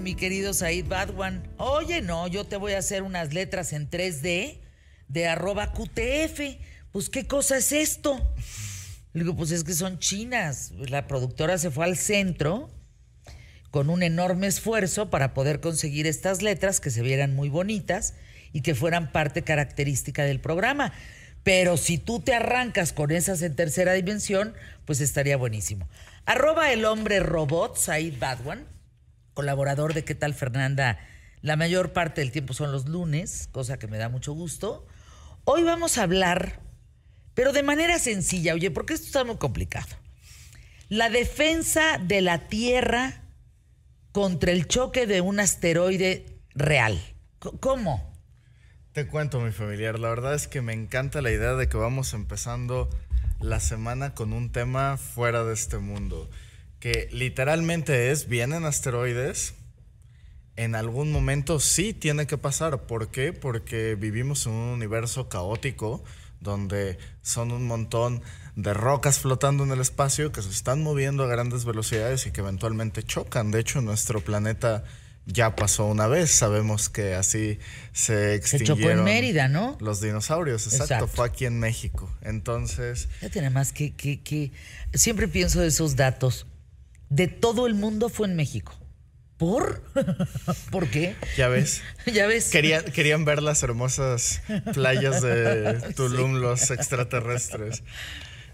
mi querido Said Badwan, oye, no, yo te voy a hacer unas letras en 3D de arroba QTF. Pues, ¿qué cosa es esto? Le digo, pues es que son chinas. La productora se fue al centro con un enorme esfuerzo para poder conseguir estas letras que se vieran muy bonitas y que fueran parte característica del programa. Pero si tú te arrancas con esas en tercera dimensión, pues estaría buenísimo. Arroba el hombre robot, Said Badwan, colaborador de ¿Qué tal Fernanda? La mayor parte del tiempo son los lunes, cosa que me da mucho gusto. Hoy vamos a hablar, pero de manera sencilla, oye, porque esto está muy complicado. La defensa de la Tierra contra el choque de un asteroide real. ¿Cómo? Te cuento, mi familiar. La verdad es que me encanta la idea de que vamos empezando la semana con un tema fuera de este mundo. Que literalmente es, vienen asteroides, en algún momento sí tiene que pasar. ¿Por qué? Porque vivimos en un universo caótico donde son un montón de rocas flotando en el espacio que se están moviendo a grandes velocidades y que eventualmente chocan. De hecho, nuestro planeta ya pasó una vez. Sabemos que así se extinguieron. Se chocó en Mérida, ¿no? Los dinosaurios, exacto, Fue aquí en México. Entonces. Ya tiene más que, que, que. Siempre pienso de esos datos. De todo el mundo fue en México. ¿Por? ¿Por qué? Ya ves. ya ves. Querían, querían ver las hermosas playas de Tulum, los extraterrestres.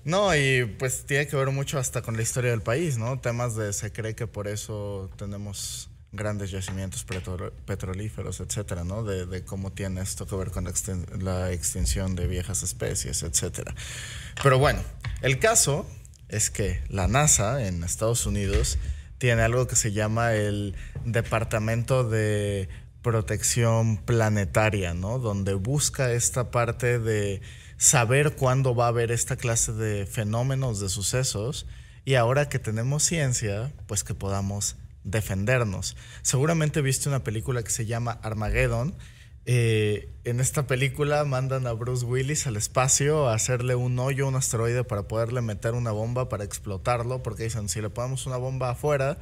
No, y pues tiene que ver mucho hasta con la historia del país, ¿no? Temas de se cree que por eso tenemos grandes yacimientos petrolíferos, etcétera, ¿no? De, cómo tiene esto que ver con la, extinción de viejas especies, etcétera. Pero bueno, el caso es que la NASA en Estados Unidos tiene algo que se llama el Departamento de Protección Planetaria, ¿no? Donde busca esta parte de saber cuándo va a haber esta clase de fenómenos, de sucesos, y ahora que tenemos ciencia, pues que podamos defendernos. Seguramente viste una película que se llama Armageddon. Eh, en esta película mandan a Bruce Willis al espacio a hacerle un hoyo un asteroide para poderle meter una bomba para explotarlo, porque dicen, si le ponemos una bomba afuera,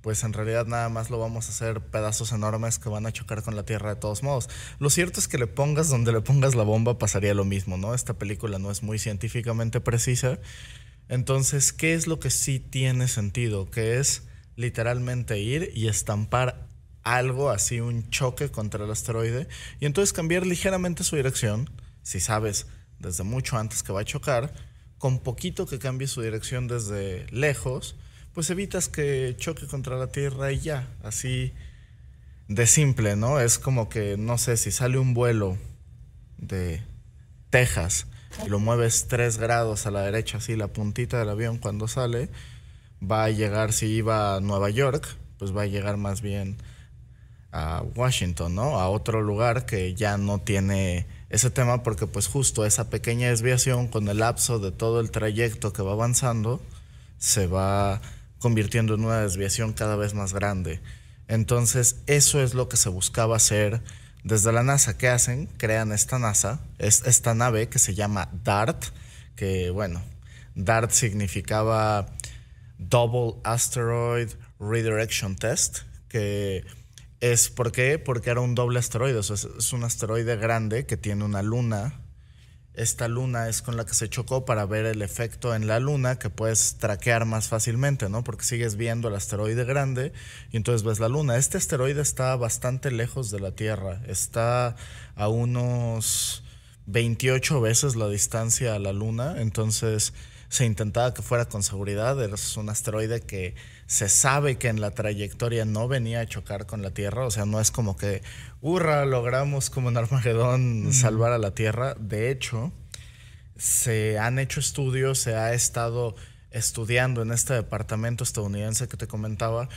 pues en realidad nada más lo vamos a hacer pedazos enormes que van a chocar con la Tierra de todos modos. Lo cierto es que le pongas donde le pongas la bomba pasaría lo mismo, ¿no? Esta película no es muy científicamente precisa. Entonces, ¿qué es lo que sí tiene sentido? Que es literalmente ir y estampar algo así, un choque contra el asteroide, y entonces cambiar ligeramente su dirección, si sabes desde mucho antes que va a chocar, con poquito que cambie su dirección desde lejos, pues evitas que choque contra la Tierra y ya, así de simple, ¿no? Es como que, no sé, si sale un vuelo de Texas y lo mueves tres grados a la derecha, así la puntita del avión cuando sale, va a llegar, si iba a Nueva York, pues va a llegar más bien a Washington, ¿no? A otro lugar que ya no tiene ese tema porque pues justo esa pequeña desviación con el lapso de todo el trayecto que va avanzando se va convirtiendo en una desviación cada vez más grande. Entonces eso es lo que se buscaba hacer desde la NASA. ¿Qué hacen? Crean esta NASA, esta nave que se llama DART, que bueno, DART significaba Double Asteroid Redirection Test, que es ¿por qué? Porque era un doble asteroide, es un asteroide grande que tiene una luna. Esta luna es con la que se chocó para ver el efecto en la luna que puedes traquear más fácilmente, ¿no? Porque sigues viendo el asteroide grande y entonces ves la luna. Este asteroide está bastante lejos de la Tierra, está a unos 28 veces la distancia a la luna, entonces se intentaba que fuera con seguridad. Es un asteroide que se sabe que en la trayectoria no venía a chocar con la Tierra. O sea, no es como que, hurra, logramos como en Armagedón salvar a la Tierra. De hecho, se han hecho estudios, se ha estado estudiando en este departamento estadounidense que te comentaba.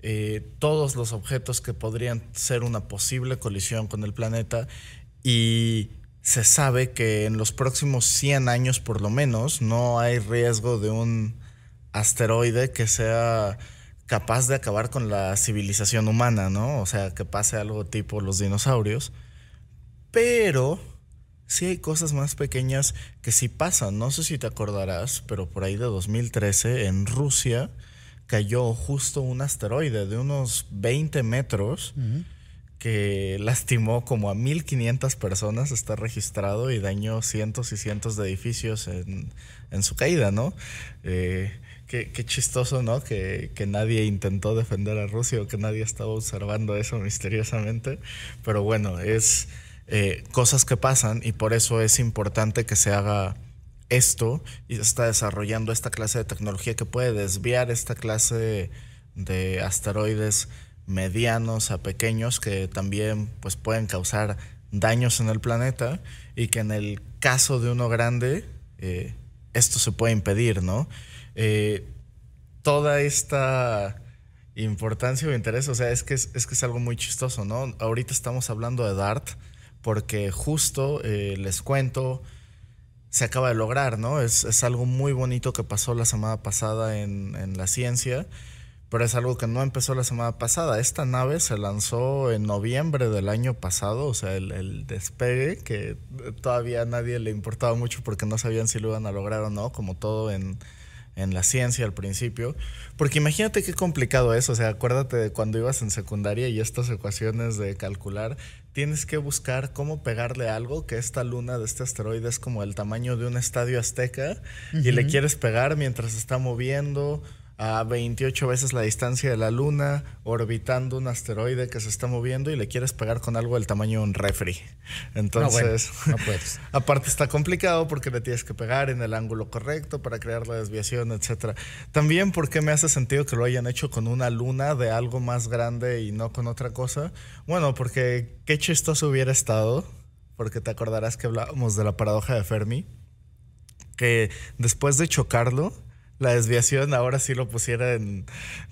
Eh, todos los objetos que podrían ser una posible colisión con el planeta y se sabe que en los próximos 100 años por lo menos no hay riesgo de un asteroide que sea capaz de acabar con la civilización humana, ¿no? O sea, que pase algo tipo los dinosaurios. Pero sí hay cosas más pequeñas que sí pasan. No sé si te acordarás, pero por ahí de 2013 en Rusia cayó justo un asteroide de unos 20 metros que lastimó como a 1500 personas, está registrado, y dañó cientos y cientos de edificios en, su caída, ¿no? Eh, qué, chistoso, ¿no? Que, nadie intentó defender a Rusia o que nadie estaba observando eso misteriosamente. Pero bueno, es eh, cosas que pasan y por eso es importante que se haga esto y se está desarrollando esta clase de tecnología que puede desviar esta clase de asteroides medianos a pequeños que también pues pueden causar daños en el planeta y que en el caso de uno grande eh, esto se puede impedir, ¿no? Eh, toda esta importancia o interés, o sea, es que es, que es algo muy chistoso, ¿no? Ahorita estamos hablando de DART porque justo eh, les cuento, se acaba de lograr, ¿no? Es, algo muy bonito que pasó la semana pasada en, en la ciencia pero es algo que no empezó la semana pasada. Esta nave se lanzó en noviembre del año pasado, o sea, el, despegue, que todavía a nadie le importaba mucho porque no sabían si lo iban a lograr o no, como todo en, en la ciencia al principio. Porque imagínate qué complicado es, o sea, acuérdate de cuando ibas en secundaria y estas ecuaciones de calcular, tienes que buscar cómo pegarle algo que esta luna de este asteroide es como el tamaño de un estadio azteca y le quieres pegar mientras está moviendo a 28 veces la distancia de la Luna, orbitando un asteroide que se está moviendo y le quieres pegar con algo del tamaño de un refri. Entonces, no, puedes. aparte está complicado porque le tienes que pegar en el ángulo correcto para crear la desviación, etcétera. También porque me hace sentido que lo hayan hecho con una luna de algo más grande y no con otra cosa. Bueno, porque qué chistoso hubiera estado, porque te acordarás que hablábamos de la paradoja de Fermi, que después de chocarlo, la desviación ahora sí lo pusiera en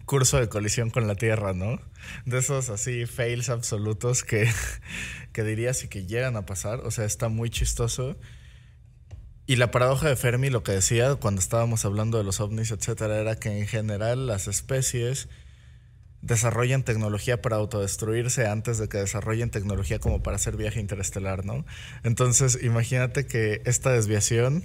curso de colisión con la Tierra, ¿no? De esos así fails absolutos que, que dirías y que llegan a pasar. O sea, está muy chistoso. Y la paradoja de Fermi, lo que decía cuando estábamos hablando de los ovnis, etcétera, era que en general las especies desarrollan tecnología para autodestruirse antes de que desarrollen tecnología como para hacer viaje interestelar, ¿no? Entonces, imagínate que esta desviación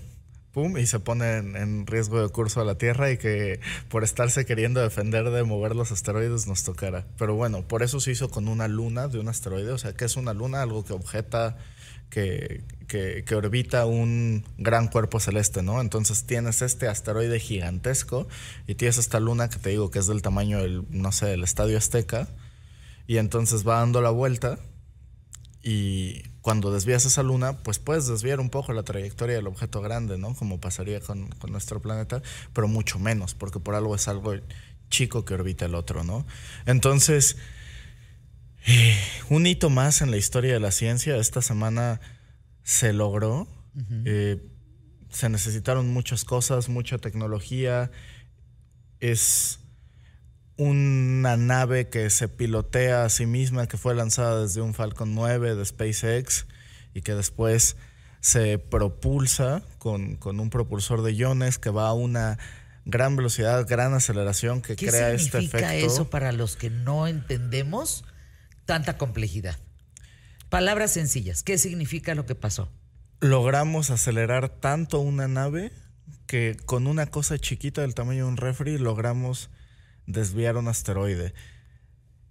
pum, y se pone en, riesgo de curso a la Tierra y que por estarse queriendo defender de mover los asteroides nos tocara. Pero bueno, por eso se hizo con una luna de un asteroide, o sea, que es una luna, algo que objeta, que, que, que orbita un gran cuerpo celeste, ¿no? Entonces tienes este asteroide gigantesco y tienes esta luna que te digo que es del tamaño del, no sé, del Estadio Azteca, y entonces va dando la vuelta y cuando desvías esa luna, pues puedes desviar un poco la trayectoria del objeto grande, ¿no? Como pasaría con, nuestro planeta, pero mucho menos, porque por algo es algo chico que orbita el otro, ¿no? Entonces, eh, un hito más en la historia de la ciencia, esta semana se logró. Eh, se necesitaron muchas cosas, mucha tecnología. Es una nave que se pilotea a sí misma, que fue lanzada desde un Falcon 9 de SpaceX y que después se propulsa con, un propulsor de iones que va a una gran velocidad, gran aceleración que crea este efecto. ¿Qué significa eso para los que no entendemos tanta complejidad? Palabras sencillas, ¿qué significa lo que pasó? Logramos acelerar tanto una nave que con una cosa chiquita del tamaño de un refri logramos desviar un asteroide.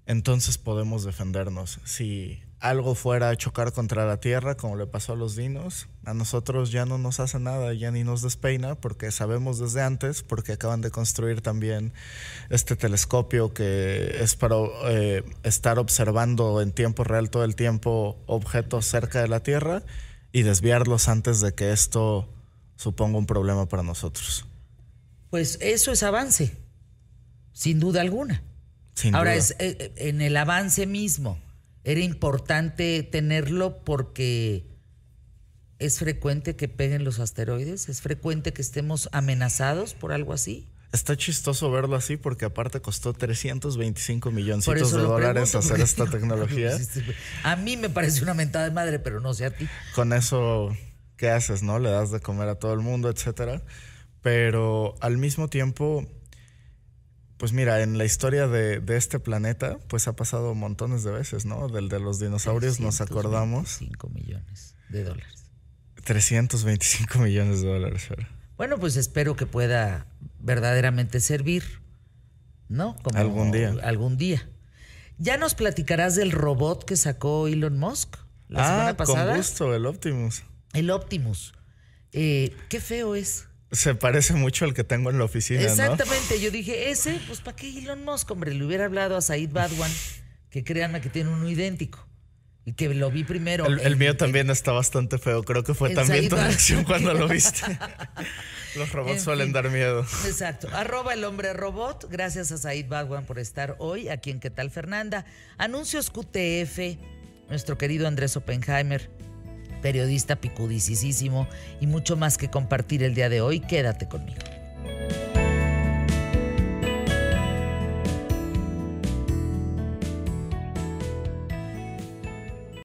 Entonces podemos defendernos. Si algo fuera a chocar contra la Tierra, como le pasó a los dinos, a nosotros ya no nos hace nada, ya ni nos despeina, porque sabemos desde antes, porque acaban de construir también este telescopio que es para eh, estar observando en tiempo real todo el tiempo objetos cerca de la Tierra y desviarlos antes de que esto suponga un problema para nosotros. Pues eso es avance sin duda alguna. Ahora, es eh, eh, en el avance mismo, era importante tenerlo porque es frecuente que peguen los asteroides, es frecuente que estemos amenazados por algo así. Está chistoso verlo así porque aparte costó 325 milloncitos de dólares hacer esta tecnología. A mí me parece una mentada de madre, pero no sé a ti. Con eso, ¿qué haces, no? Le das de comer a todo el mundo, etcétera. Pero al mismo tiempo, pues mira, en la historia de, este planeta, pues ha pasado montones de veces, ¿no? Del de los dinosaurios nos acordamos. 5 millones de dólares. 325 millones de dólares. Bueno, pues espero que pueda verdaderamente servir ¿no? Como Algún día. Algún día. ¿Ya nos platicarás del robot que sacó Elon Musk la ah, semana pasada? con gusto, el Optimus. El Optimus. Eh, qué feo es. Se parece mucho al que tengo en la oficina, Exactamente. Yo dije, ese, pues ¿para qué Elon Musk? Hombre, le hubiera hablado a Said Badwan, que créanme que tiene uno idéntico. Y que lo vi primero. El, el mío también está bastante feo. Creo que fue también tu reacción cuando lo viste. Los robots suelen dar miedo. Exacto. Arroba el hombre robot. Gracias a Said Badwan por estar hoy aquí en ¿Qué tal Fernanda? Anuncios QTF. Nuestro querido Andrés Oppenheimer, periodista picudicísimo y mucho más que compartir el día de hoy. Quédate conmigo.